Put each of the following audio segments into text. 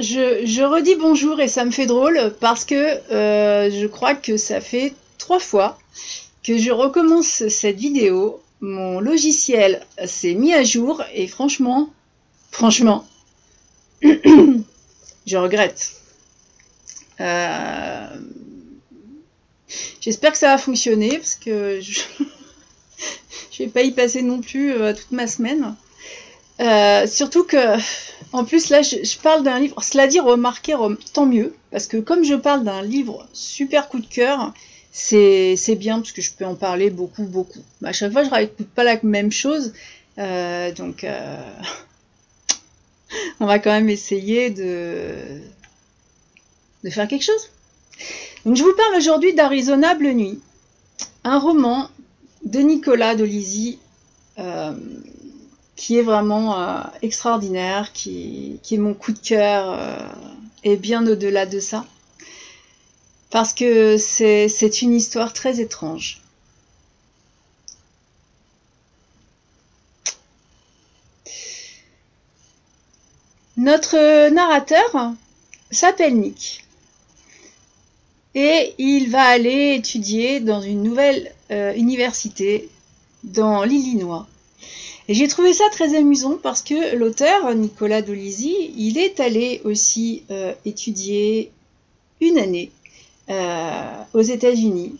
je, redis bonjour et ça me fait drôle parce que euh, je crois que ça fait trois fois que je recommence cette vidéo. Mon logiciel s'est mis à jour et franchement, franchement, je regrette. Euh, j'espère que ça va fonctionner parce que je ne vais pas y passer non plus euh, toute ma semaine. Surtout que en plus, là, je, parle d'un livre. Cela dit, remarquez, tant mieux, parce que comme je parle d'un livre super coup de cœur, c'est bien parce que je peux en parler beaucoup, beaucoup. À chaque fois, je raconte pas la même chose, euh, donc euh, on va quand même essayer de de faire quelque chose. Donc, je vous parle aujourd'hui d'Arizona Bleu Nuit, un roman de Nicolas Dolisi. Euh, qui est vraiment euh, extraordinaire, qui, est mon coup de cœur euh, et bien au-delà de ça. Parce que c'est une histoire très étrange. Notre narrateur s'appelle Nick et il va aller étudier dans une nouvelle euh, université dans l'Illinois. Et j'ai trouvé ça très amusant parce que l'auteur, Nicolas Dolisi, il est allé aussi euh, étudier une année euh, aux États-Unis,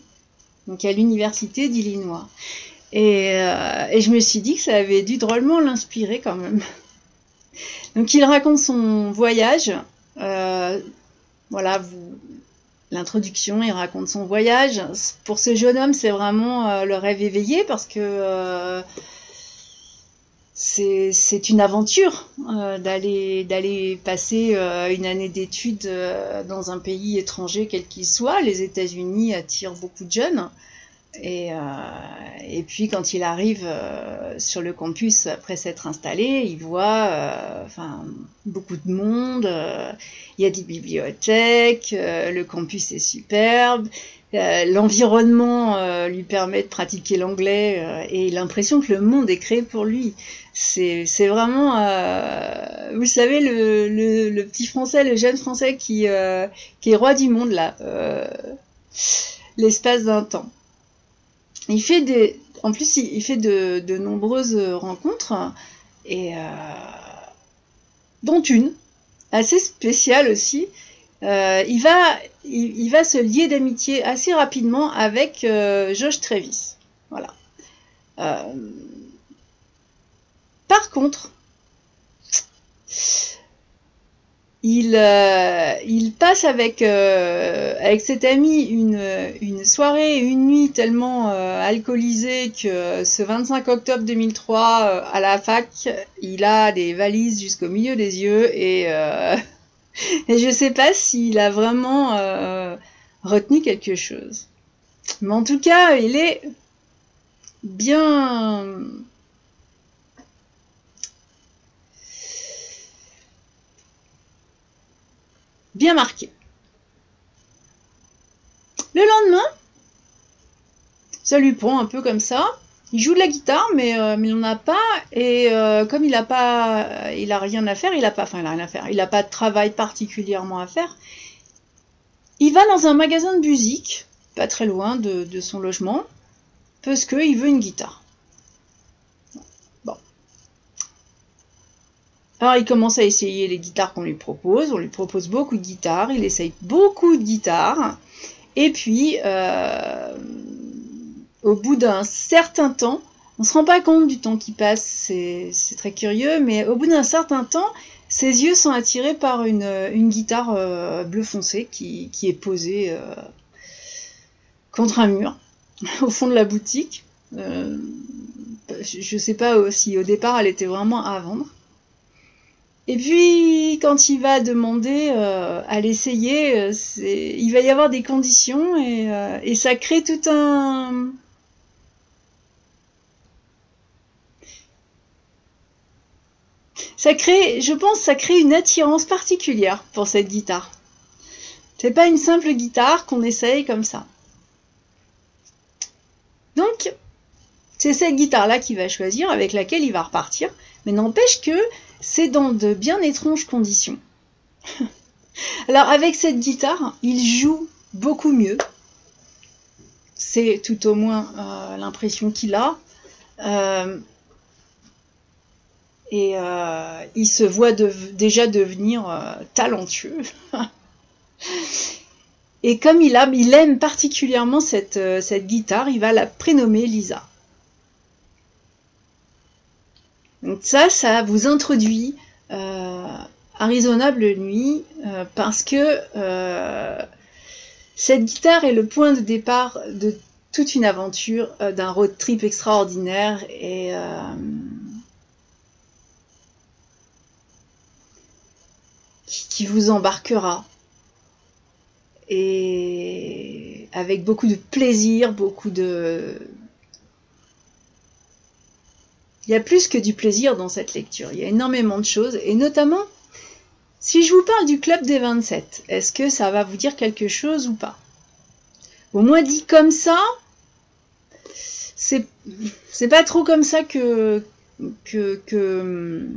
donc à l'université d'Illinois. Euh, et, je me suis dit que ça avait dû drôlement l'inspirer quand même. Donc il raconte son voyage. voilà, l'introduction, il raconte son voyage. Pour ce jeune homme, c'est vraiment le rêve éveillé parce que c'est une aventure euh, d'aller passer euh, une année d'études euh, dans un pays étranger quel qu'il soit. Les États-Unis attirent beaucoup de jeunes. Et, et puis quand il arrive sur le campus après s'être installé, il voit enfin beaucoup de monde. il y a des bibliothèques, le campus est superbe. L'environnement lui permet de pratiquer l'anglais et l'impression que le monde est créé pour lui. C'est vraiment, euh, vous savez, le, petit français, le jeune français qui, euh, qui est roi du monde, là, euh, l'espace d'un temps. Il fait des, en plus, il, fait de, de, nombreuses rencontres, et dont une, assez spéciale aussi. Il, va, il, va se lier d'amitié assez rapidement avec Josh Travis. Voilà. Par contre, il, euh, il passe avec, euh, avec cet ami une, une soirée, une nuit tellement euh, alcoolisée que ce 25 octobre 2003, à la fac, il a des valises jusqu'au milieu des yeux et, et je sais pas s'il a vraiment retenu quelque chose. Mais en tout cas, il est bien bien marqué. Le lendemain, ça lui prend un peu comme ça. Il joue de la guitare, mais, euh, il n'en a pas. Et euh, comme il n'a pas, il rien à faire, il a pas, enfin, il rien à faire. Il n'a pas de travail particulièrement à faire. Il va dans un magasin de musique, pas très loin de, son logement, parce qu'il veut une guitare. Alors il commence à essayer les guitares qu'on lui propose. On lui propose beaucoup de guitares. Il essaye beaucoup de guitares. Et puis, euh, au bout d'un certain temps, on se rend pas compte du temps qui passe. C'est très curieux, mais au bout d'un certain temps, ses yeux sont attirés par une, guitare euh, bleu foncé qui, est posée euh, contre un mur au fond de la boutique. je ne sais pas si au départ elle était vraiment à vendre. Et puis, quand il va demander euh, à l'essayer, euh, il va y avoir des conditions et, euh, et, ça crée tout un... Ça crée, je pense, ça crée une attirance particulière pour cette guitare. C'est pas une simple guitare qu'on essaye comme ça. Donc, c'est cette guitare-là qu'il va choisir, avec laquelle il va repartir. Mais n'empêche que c'est dans de bien étranges conditions. Alors avec cette guitare, il joue beaucoup mieux. C'est tout au moins euh, l'impression qu'il a. Euh, et euh, il se voit déjà devenir talentueux. et comme il, aime particulièrement cette, cette guitare, il va la prénommer Lisa. Donc ça, ça vous introduit Arizona Bleu Nuit euh, parce que euh, cette guitare est le point de départ de toute une aventure, euh, d'un road trip extraordinaire et qui, vous embarquera. Et avec beaucoup de plaisir, beaucoup de... Il y a plus que du plaisir dans cette lecture, il y a énormément de choses. Et notamment si je vous parle du club des 27, est-ce que ça va vous dire quelque chose ou pas? Au moins dit comme ça, c'est pas trop comme ça que que que,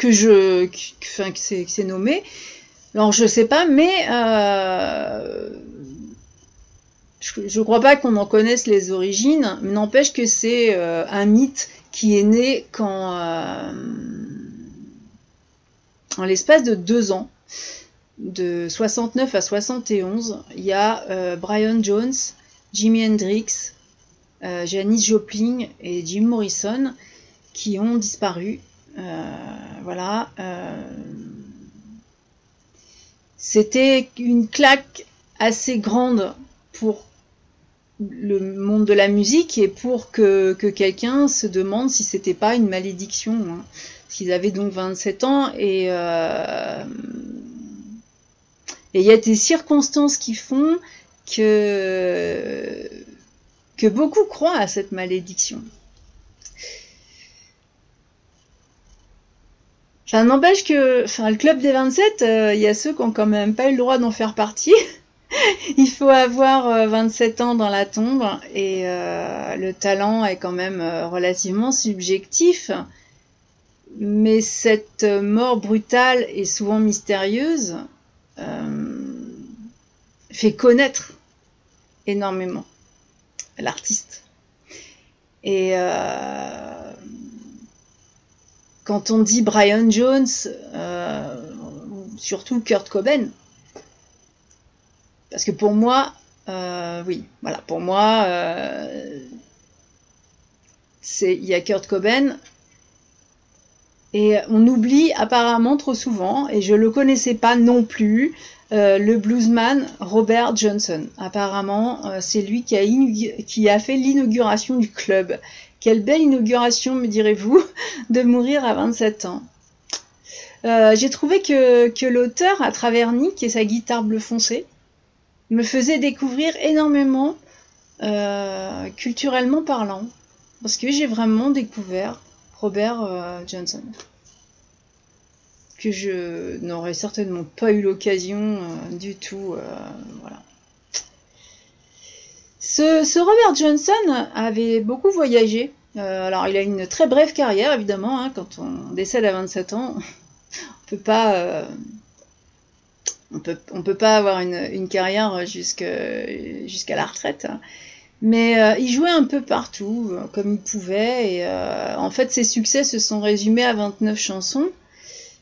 que je que, que c'est nommé. Alors je sais pas, mais euh, je, ne crois pas qu'on en connaisse les origines, mais n'empêche que c'est euh, un mythe qui est né quand euh, en l'espace de deux ans, de 69 à 71, il y a Brian Jones, Jimi Hendrix, Janis Joplin et Jim Morrison qui ont disparu. Voilà. C'était une claque assez grande pour le monde de la musique et pour que, quelqu'un se demande si c'était pas une malédiction. Hein. Ils avaient donc 27 ans euh, et il y a des circonstances qui font que beaucoup croient à cette malédiction. Ça n'empêche que, enfin, le club des 27, euh, il y a ceux qui ont quand même pas eu le droit d'en faire partie. il faut avoir 27 euh, ans dans la tombe et le talent est quand même relativement subjectif. Mais cette mort brutale et souvent mystérieuse euh, fait connaître énormément l'artiste. Et euh, quand on dit Brian Jones, euh, surtout Kurt Cobain, parce que pour moi, oui, voilà, pour moi, c'est il y a Kurt Cobain, et on oublie apparemment trop souvent, et je le connaissais pas non plus, euh, le bluesman Robert Johnson. Apparemment, euh, c'est lui qui a, fait l'inauguration du club. Quelle belle inauguration, me direz-vous, de mourir à 27 ans. Euh, j'ai trouvé que, l'auteur, à travers Nick et sa guitare bleu foncé, me faisait découvrir énormément, culturellement parlant, parce que j'ai vraiment découvert Robert Johnson. Que je n'aurais certainement pas eu l'occasion euh, du tout. Euh. Ce, Robert Johnson avait beaucoup voyagé. alors, il a une très brève carrière, évidemment. Hein, quand on décède à 27 ans, on peut pas. on peut, pas avoir une, carrière jusqu'à la retraite. Mais euh, il jouait un peu partout, euh, comme il pouvait. Et euh, en fait, ses succès se sont résumés à 29 chansons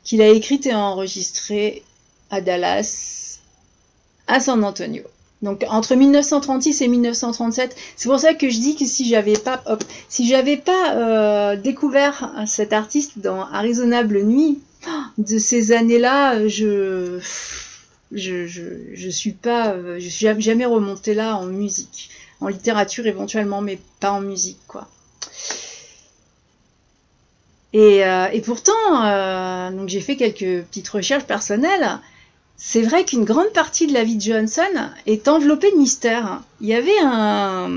qu'il a écrites et enregistrées à Dallas, à San Antonio. Donc entre 1936 et 1937, c'est pour ça que je dis que si j'avais pas, pas découvert cet artiste dans Arizona Bleu Nuit, de ces années-là, je, je, suis pas, je suis jamais remonté là en musique en littérature éventuellement, mais pas en musique, quoi. Et, euh, pourtant, euh, j'ai fait quelques petites recherches personnelles. C'est vrai qu'une grande partie de la vie de Johnson est enveloppée de mystère. Il y avait un,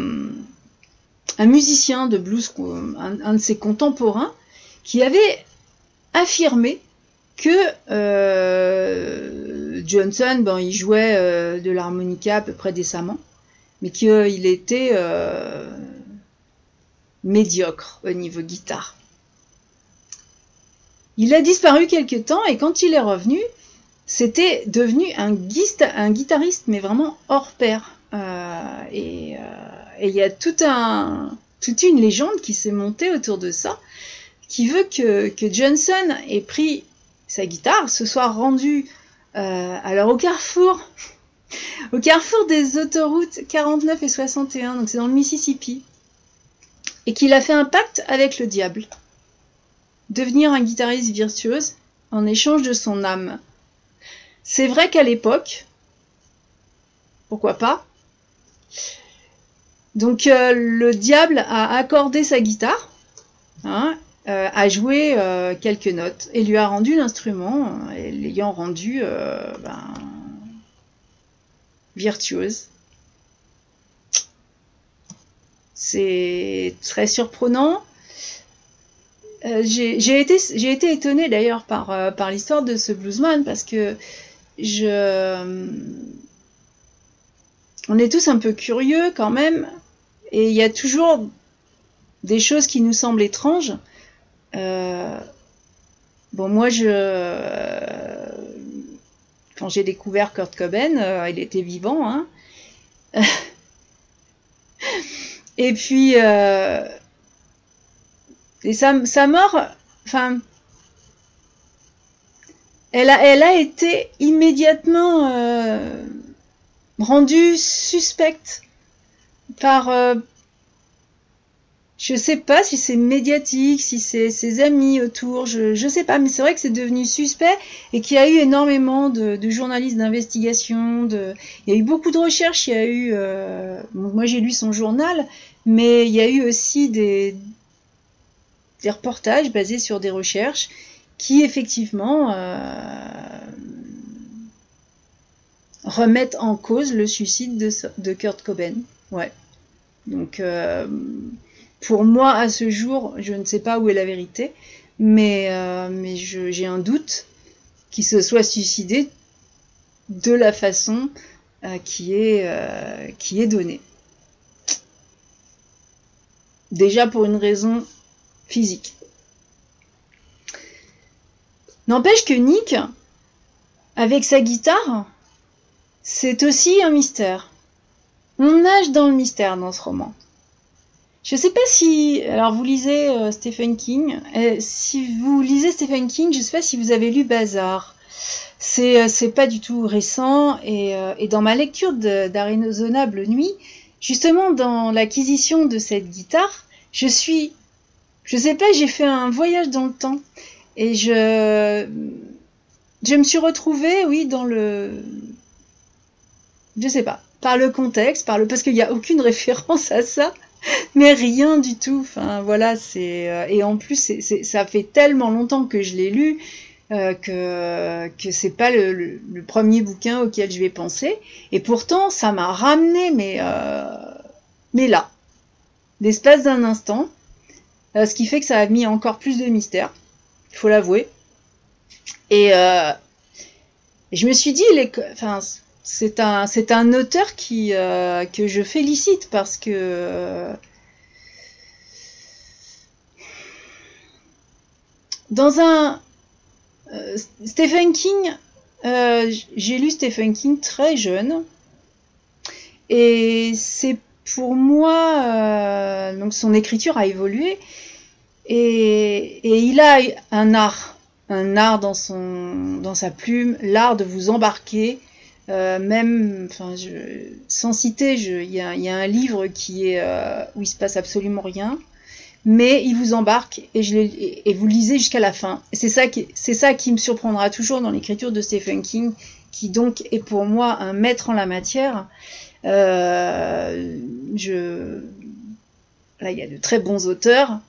musicien de blues, un, de ses contemporains, qui avait affirmé que euh, Johnson, il jouait de l'harmonica à peu près décemment, mais qu'il était médiocre au niveau guitare. Il a disparu quelque temps et quand il est revenu, c'était devenu un, guitariste, mais vraiment hors pair. Euh, et il y a toute une légende qui s'est montée autour de ça, qui veut que, que Johnson ait pris sa guitare, se soit rendu euh, alors au carrefour, au carrefour des autoroutes 49 et 61, donc c'est dans le Mississippi, et qu'il a fait un pacte avec le diable, devenir un guitariste virtuose en échange de son âme. C'est vrai qu'à l'époque, pourquoi pas, donc euh, le diable a accordé sa guitare, hein, euh, a joué euh, quelques notes et lui a rendu l'instrument, l'ayant rendu ben, virtuose. C'est très surprenant. J'ai été, été étonnée d'ailleurs par, par l'histoire de ce bluesman parce que je, on est tous un peu curieux quand même et il y a toujours des choses qui nous semblent étranges. Euh, bon, moi, je, quand j'ai découvert Kurt Cobain, euh, il était vivant. Hein. et puis, euh, et sa, mort, enfin, elle a, été immédiatement rendue suspecte par euh, je sais pas si c'est médiatique, si c'est ses amis autour, je, je sais pas, mais c'est vrai que c'est devenu suspect et qu'il y a eu énormément de, journalistes d'investigation, il y a eu beaucoup de recherches, il y a eu, euh, moi j'ai lu son journal, mais il y a eu aussi des, des reportages basés sur des recherches qui effectivement euh, remettent en cause le suicide de, Kurt Cobain. Ouais. Donc, euh, pour moi, à ce jour, je ne sais pas où est la vérité, mais, euh, j'ai un doute qu'il se soit suicidé de la façon qui, est, qui est donnée. Déjà pour une raison physique. N'empêche que Nick, avec sa guitare, c'est aussi un mystère. On nage dans le mystère dans ce roman. Je sais pas si. Alors, vous lisez euh, Stephen King. Euh, si vous lisez Stephen King, je sais pas si vous avez lu Bazar. C'est, euh, c'est pas du tout récent. Et, dans ma lecture d'Arizonable Nuit, justement, dans l'acquisition de cette guitare, je suis. Je sais pas, j'ai fait un voyage dans le temps. Et je. Je me suis retrouvée, oui, dans le. Je sais pas par le contexte, par le parce qu'il n'y a aucune référence à ça, mais rien du tout. Enfin voilà, c'est euh, et en plus ça fait tellement longtemps que je l'ai lu euh, que que c'est pas le, premier bouquin auquel je vais penser. Et pourtant ça m'a ramené, mais euh, mais là, l'espace d'un instant, ce qui fait que ça a mis encore plus de mystère. Il faut l'avouer. Et je me suis dit, c'est un, auteur euh, que je félicite parce que dans un euh, Stephen King, euh, j'ai lu Stephen King très jeune et c'est pour moi donc son écriture a évolué et, il a un art, un art dans son dans sa plume, l'art de vous embarquer euh, même, enfin, sans citer, il y, a un livre qui est euh, où il se passe absolument rien, mais il vous embarque et vous lisez jusqu'à la fin. C'est ça qui, c'est ça qui me surprendra toujours dans l'écriture de Stephen King, qui donc est pour moi un maître en la matière. Euh, je, là, il y a de très bons auteurs.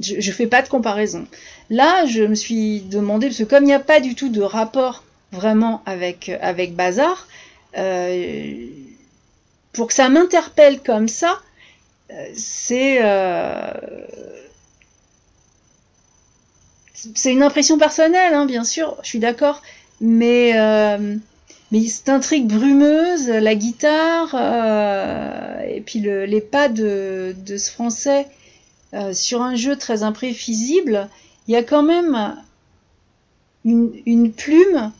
Je, je fais pas de comparaison. Là, je me suis demandé parce que comme il n'y a pas du tout de rapport vraiment avec, avec Bazar, euh, pour que ça m'interpelle comme ça, euh, c'est euh, c'est une impression personnelle, hein, bien sûr, je suis d'accord, mais mais cette intrigue brumeuse, la guitare et puis les pas de, ce français sur un jeu très imprévisible, il y a quand même une, plume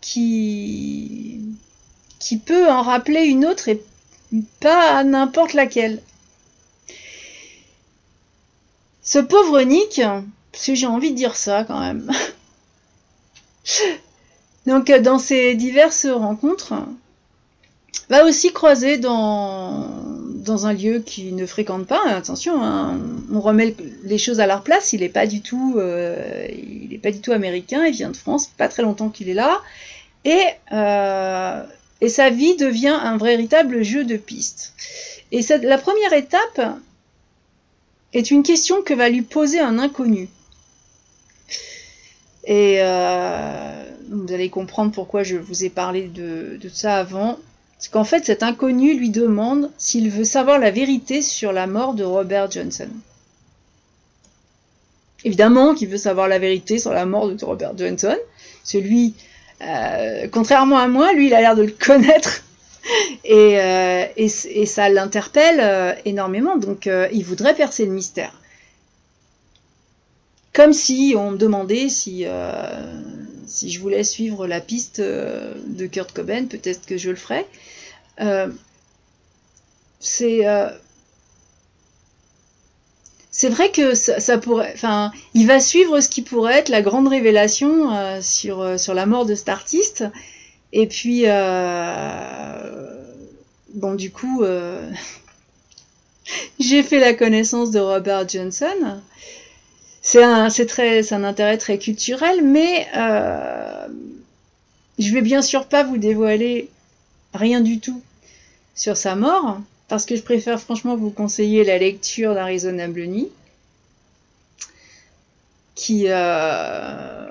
qui, qui peut en rappeler une autre et pas n'importe laquelle. Ce pauvre Nick, parce que j'ai envie de dire ça quand même. Donc dans ces diverses rencontres, va aussi croiser dans, un lieu qu'il ne fréquente pas. Attention, hein, on remet les choses à leur place. Il n'est pas du tout, euh, pas du tout américain. Il vient de France, pas très longtemps qu'il est là, et euh, et sa vie devient un véritable jeu de pistes. Et la première étape est une question que va lui poser un inconnu. Et euh, vous allez comprendre pourquoi je vous ai parlé de, ça avant. C'est qu'en fait, cet inconnu lui demande s'il veut savoir la vérité sur la mort de Robert Johnson. Évidemment qu'il veut savoir la vérité sur la mort de Robert Johnson. Celui, euh, contrairement à moi, lui, il a l'air de le connaître. Et, euh, et, ça l'interpelle énormément. Donc, il voudrait percer le mystère. Comme si on me demandait si, si je voulais suivre la piste de Kurt Cobain, peut-être que je le ferais. c'est c'est vrai que ça, pourrait, enfin, il va suivre ce qui pourrait être la grande révélation euh, sur, euh, sur la mort de cet artiste. Et puis, euh, bon, du coup, j'ai fait la connaissance de Robert Johnson. C'est un, intérêt très culturel, mais je vais bien sûr pas vous dévoiler rien du tout sur sa mort parce que je préfère franchement vous conseiller la lecture d'Arizona Nuit, euh,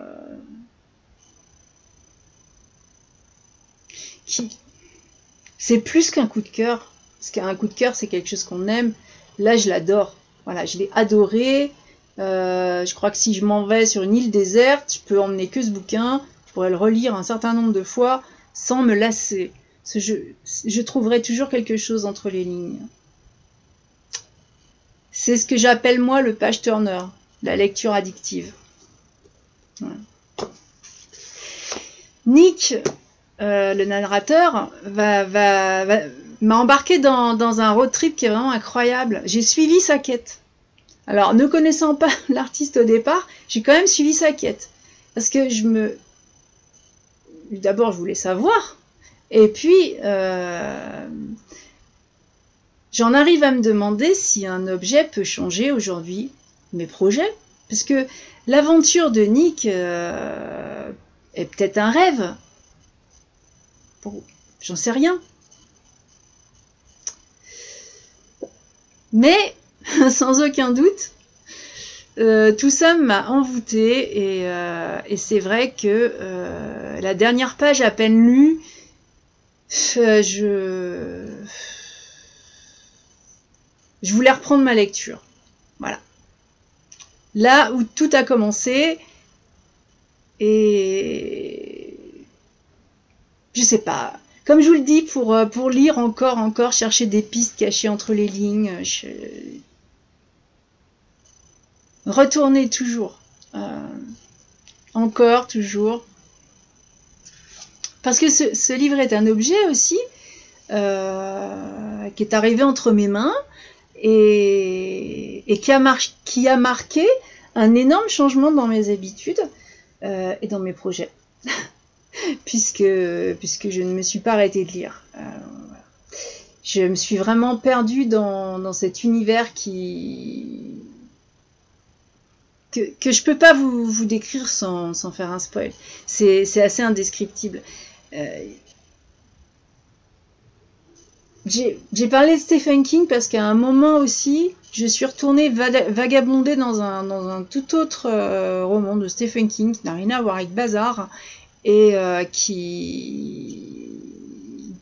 qui c'est plus qu'un coup de cœur. Parce qu'un coup de cœur, c'est quelque chose qu'on aime. Là, je l'adore. Voilà, je l'ai adoré. Euh, je crois que si je m'en vais sur une île déserte, je peux emmener que ce bouquin. Je pourrais le relire un certain nombre de fois sans me lasser je, trouverai toujours quelque chose entre les lignes. C'est ce que j'appelle moi le page turner, la lecture addictive. Nick, euh, le narrateur, va, m'a embarqué dans, dans, un road trip qui est vraiment incroyable. J'ai suivi sa quête. Alors, ne connaissant pas l'artiste au départ, j'ai quand même suivi sa quête. Parce que je me... D'abord, je voulais savoir et puis, euh, j'en arrive à me demander si un objet peut changer aujourd'hui mes projets. Parce que l'aventure de Nick euh, est peut-être un rêve. J'en sais rien. Mais, sans aucun doute, euh, tout ça m'a envoûté et, et c'est vrai que la dernière page à peine lue, je, voulais reprendre ma lecture. Voilà. Là où tout a commencé, et je sais pas. Comme je vous le dis, euh, pour lire encore, encore, chercher des pistes cachées entre les lignes, retourner toujours. Euh, encore, toujours. Parce que ce, livre est un objet aussi euh, qui est arrivé entre mes mains et, qui, a marqué un énorme changement dans mes habitudes euh, et dans mes projets. puisque, je ne me suis pas arrêtée de lire. Je me suis vraiment perdue dans, cet univers qui, que, que je peux pas vous, décrire sans, sans, faire un spoil. C'est assez indescriptible. Euh, j'ai parlé de Stephen King parce qu'à un moment aussi, je suis retournée vagabonder dans un, tout autre euh, roman de Stephen King qui n'a rien à voir avec Bazar et euh, qui,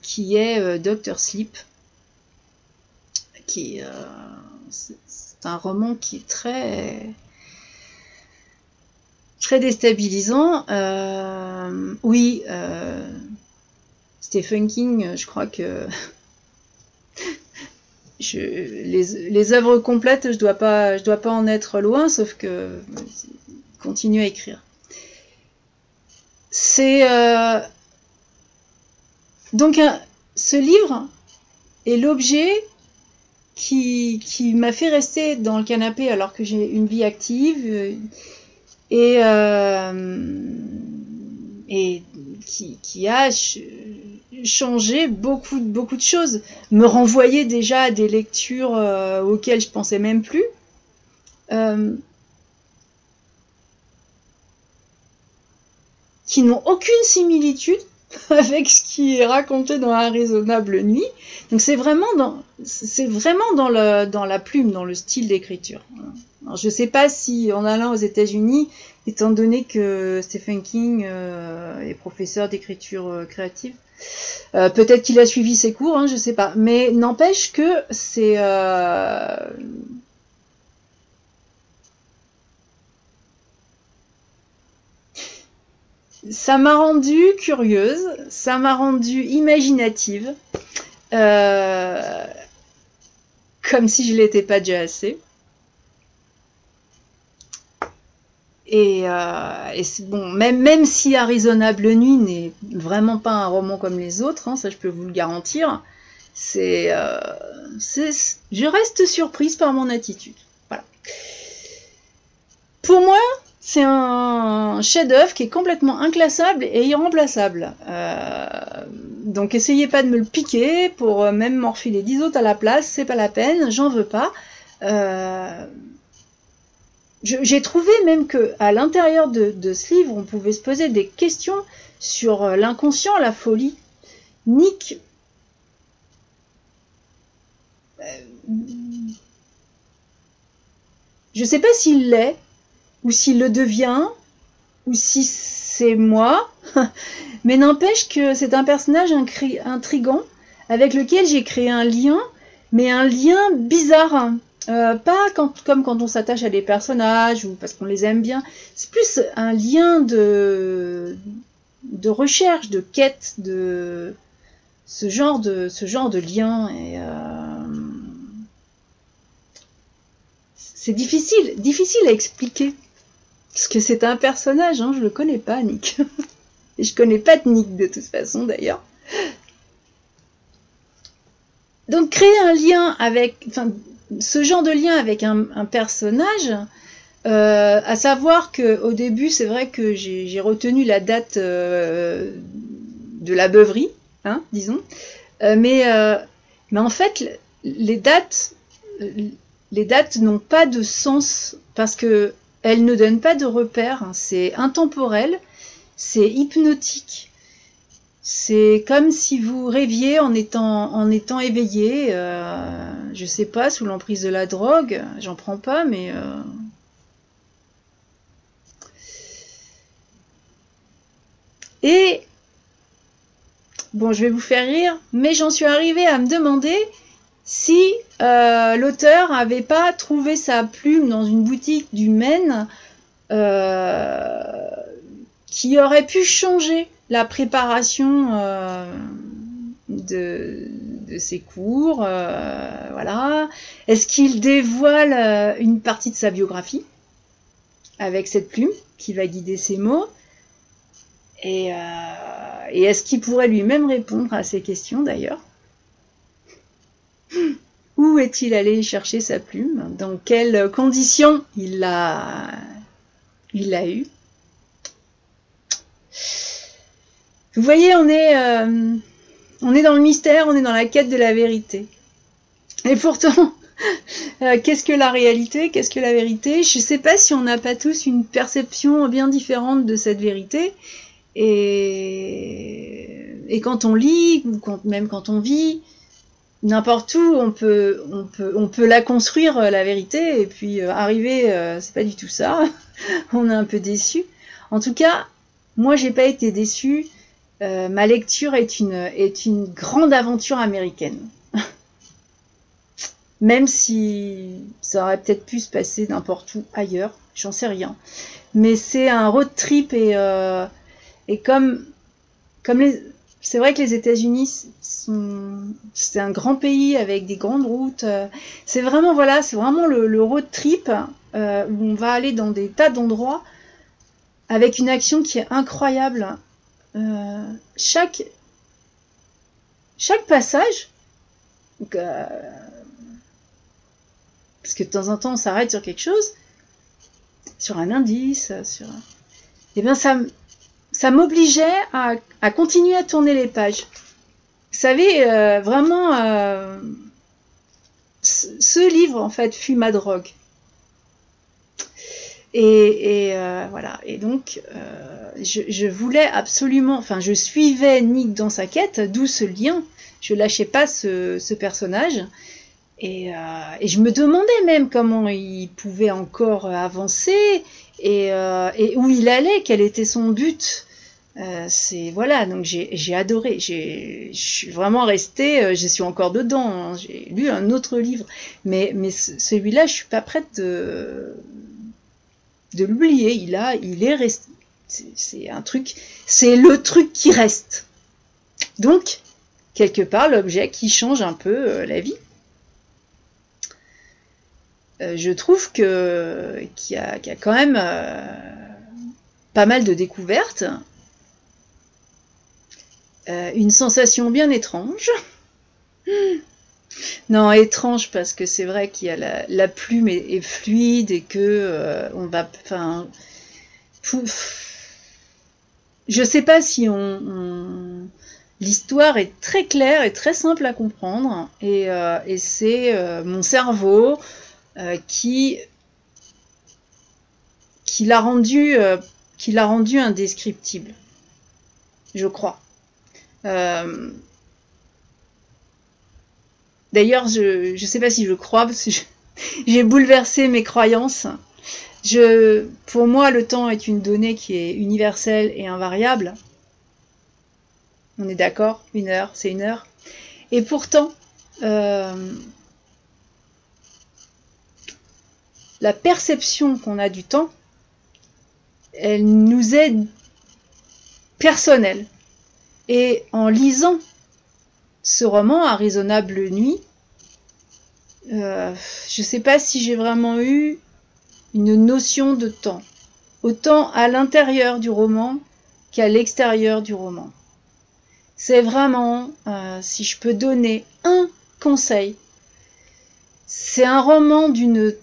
qui est Doctor Sleep. Qui c'est un roman qui est très très déstabilisant. Euh, oui, euh, Stephen King, je crois que les, œuvres complètes, je dois pas, je dois pas en être loin, sauf que continue à écrire. C'est euh, donc ce livre est l'objet qui, m'a fait rester dans le canapé alors que j'ai une vie active euh, et, et qui, a changé beaucoup, de choses, me renvoyer déjà à des lectures euh, auxquelles je pensais même plus. Euh, qui n'ont aucune similitude avec ce qui est raconté dans Un raisonnable nuit. Donc c'est vraiment dans vraiment dans la plume, dans le style d'écriture. Je ne sais pas si en allant aux États-Unis, étant donné que Stephen King euh, est professeur d'écriture euh, créative. Euh, peut-être qu'il a suivi ses cours, hein, je sais pas. Mais n'empêche que c'est ça m'a rendue curieuse, ça m'a rendue imaginative, comme si je l'étais pas déjà assez. Et, euh, bon, même, si Arizonable Nuit n'est vraiment pas un roman comme les autres, hein, ça je peux vous le garantir, c'est, euh, je reste surprise par mon attitude. Pour moi, c'est un chef-d'œuvre qui est complètement inclassable et irremplaçable. Euh, donc essayez pas de me le piquer pour même m'enfiler 10 autres à la place, c'est pas la peine, j'en veux pas. J'ai trouvé même que à l'intérieur de, ce livre, on pouvait se poser des questions sur euh, l'inconscient, la folie. Nick. Euh, je ne sais pas s'il l'est, ou s'il le devient, ou si c'est moi, mais n'empêche que c'est un personnage intrigant avec lequel j'ai créé un lien, mais un lien bizarre. Euh, pas comme quand on s'attache à des personnages ou parce qu'on les aime bien. C'est plus un lien de, recherche, de quête, de ce genre de, lien. Euh, c'est difficile, difficile à expliquer. Parce que c'est un personnage, hein, je le connais pas, Nick. Et je connais pas de Nick de toute façon d'ailleurs. Donc créer un lien avec, ce genre de lien avec un, personnage, euh, à savoir que au début, c'est vrai que j'ai retenu la date euh, de la beuverie, hein, disons, euh, mais, mais en fait, les dates, les dates n'ont pas de sens parce que elles ne donnent pas de repères. Hein. c'est intemporel, c'est hypnotique. C'est comme si vous rêviez en étant, en étant éveillé, euh, je sais pas, sous l'emprise de la drogue, j'en prends pas, mais... Euh, et... Bon, je vais vous faire rire, mais j'en suis arrivée à me demander si euh, l'auteur n'avait pas trouvé sa plume dans une boutique du Maine qui aurait pu changer la préparation euh, de, ses cours, euh, voilà. Est-ce qu'il dévoile euh, une partie de sa biographie avec cette plume qui va guider ses mots? Et, est-ce qu'il pourrait lui-même répondre à ces questions d'ailleurs? Où est-il allé chercher sa plume? Dans quelles conditions il l'a il l'a eu Vous voyez, on est, euh, on est dans le mystère, on est dans la quête de la vérité. Et pourtant, euh, qu'est-ce que la réalité Qu'est-ce que la vérité? Je ne sais pas si on n'a pas tous une perception bien différente de cette vérité. Et, quand on lit, ou même quand on vit, n'importe où, on peut, la construire, euh, la vérité, et puis arriver, c'est pas du tout ça. on est un peu déçu. En tout cas, moi, j'ai pas été déçu. Euh, ma lecture est une, est une grande aventure américaine. Même si ça aurait peut-être pu se passer n'importe où ailleurs, j'en sais rien. Mais c'est un road trip et, euh, et comme, comme les, c'est vrai que les États-Unis c'est un grand pays avec des grandes routes. Euh, c'est vraiment voilà, c'est vraiment le, road trip où on va aller dans des tas d'endroits avec une action qui est incroyable chaque, chaque passage, parce que de temps en temps on s'arrête sur quelque chose, sur un indice, sur... Eh bien ça, ça m'obligeait à, à, continuer à tourner les pages. Vous savez, euh, vraiment, euh, ce livre, en fait, fut ma drogue. Et, euh, voilà. Et donc, je, je, voulais absolument, enfin, je suivais Nick dans sa quête, d'où ce lien. Je lâchais pas ce, personnage. Et, et, je me demandais même comment il pouvait encore avancer et, où il allait, quel était son but. Euh, c'est voilà, donc j'ai adoré. Je suis vraiment restée, euh, je suis encore dedans. Hein. j'ai lu un autre livre, mais, mais celui-là, je suis pas prête de, de l'oublier. Il a, il est resté. C'est un truc, c'est le truc qui reste. Donc, quelque part, l'objet qui change un peu euh, la vie. je trouve que qu'il y, a quand même pas mal de découvertes euh, une sensation bien étrange. Non, étrange parce que c'est vrai qu'il y a la, plume est, fluide et que euh, on va, enfin, je sais pas si on, l'histoire est très claire et très simple à comprendre et, euh, c'est mon cerveau qui qui l'a rendu qui l'a rendu indescriptible, je crois. D'ailleurs, je ne sais pas si je crois, parce que j'ai bouleversé mes croyances. Pour moi, le temps est une donnée qui est universelle et invariable. On est d'accord Une heure, c'est une heure. Et pourtant, euh, la perception qu'on a du temps, elle nous est personnelle. Et en lisant ce roman, À raisonnable nuit, euh, je ne sais pas si j'ai vraiment eu une notion de temps, autant à l'intérieur du roman qu'à l'extérieur du roman. C'est vraiment, euh, si je peux donner un conseil, c'est un roman d'une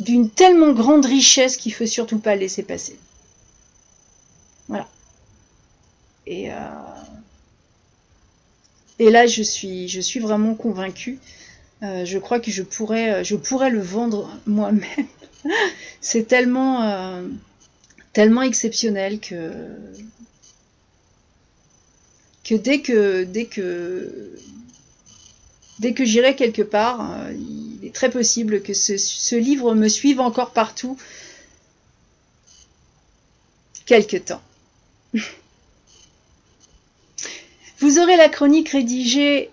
d'une tellement grande richesse qu'il faut surtout pas laisser passer. Voilà. Et, euh, et là, je suis, je suis vraiment convaincue. Euh, je crois que je pourrais, je pourrais le vendre moi-même. C'est tellement, euh, tellement exceptionnel que, que dès que, dès que, dès que j'irai quelque part, il est très possible que ce, ce livre me suive encore partout quelque temps. Vous aurez la chronique rédigée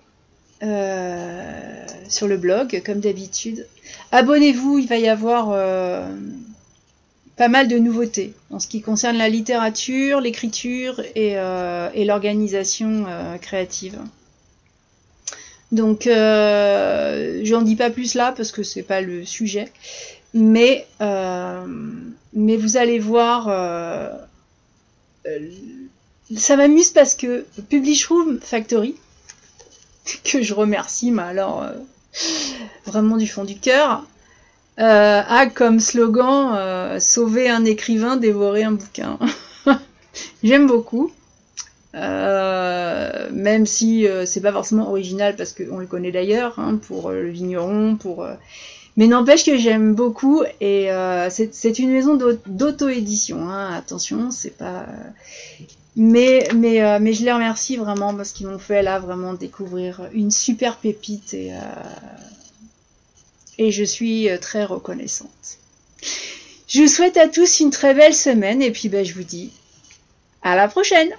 euh, sur le blog, comme d'habitude. Abonnez-vous, il va y avoir euh, pas mal de nouveautés en ce qui concerne la littérature, l'écriture et, euh, l'organisation créative. Donc, j'en dis pas plus là parce que c'est pas le sujet, mais, mais vous allez voir ça m'amuse parce que Publish Room Factory, que je remercie, mais alors euh, vraiment du fond du cœur, euh, a comme slogan euh, Sauver un écrivain, dévorer un bouquin. J'aime beaucoup. même si c'est pas forcément original parce qu'on le connaît d'ailleurs hein, pour le vigneron, pour mais n'empêche que j'aime beaucoup et c'est une maison d'auto-édition. Hein, attention, c'est pas euh, mais je les remercie vraiment parce qu'ils m'ont fait là vraiment découvrir une super pépite et, euh, je suis euh, très reconnaissante. Je vous souhaite à tous une très belle semaine et puis ben, je vous dis à la prochaine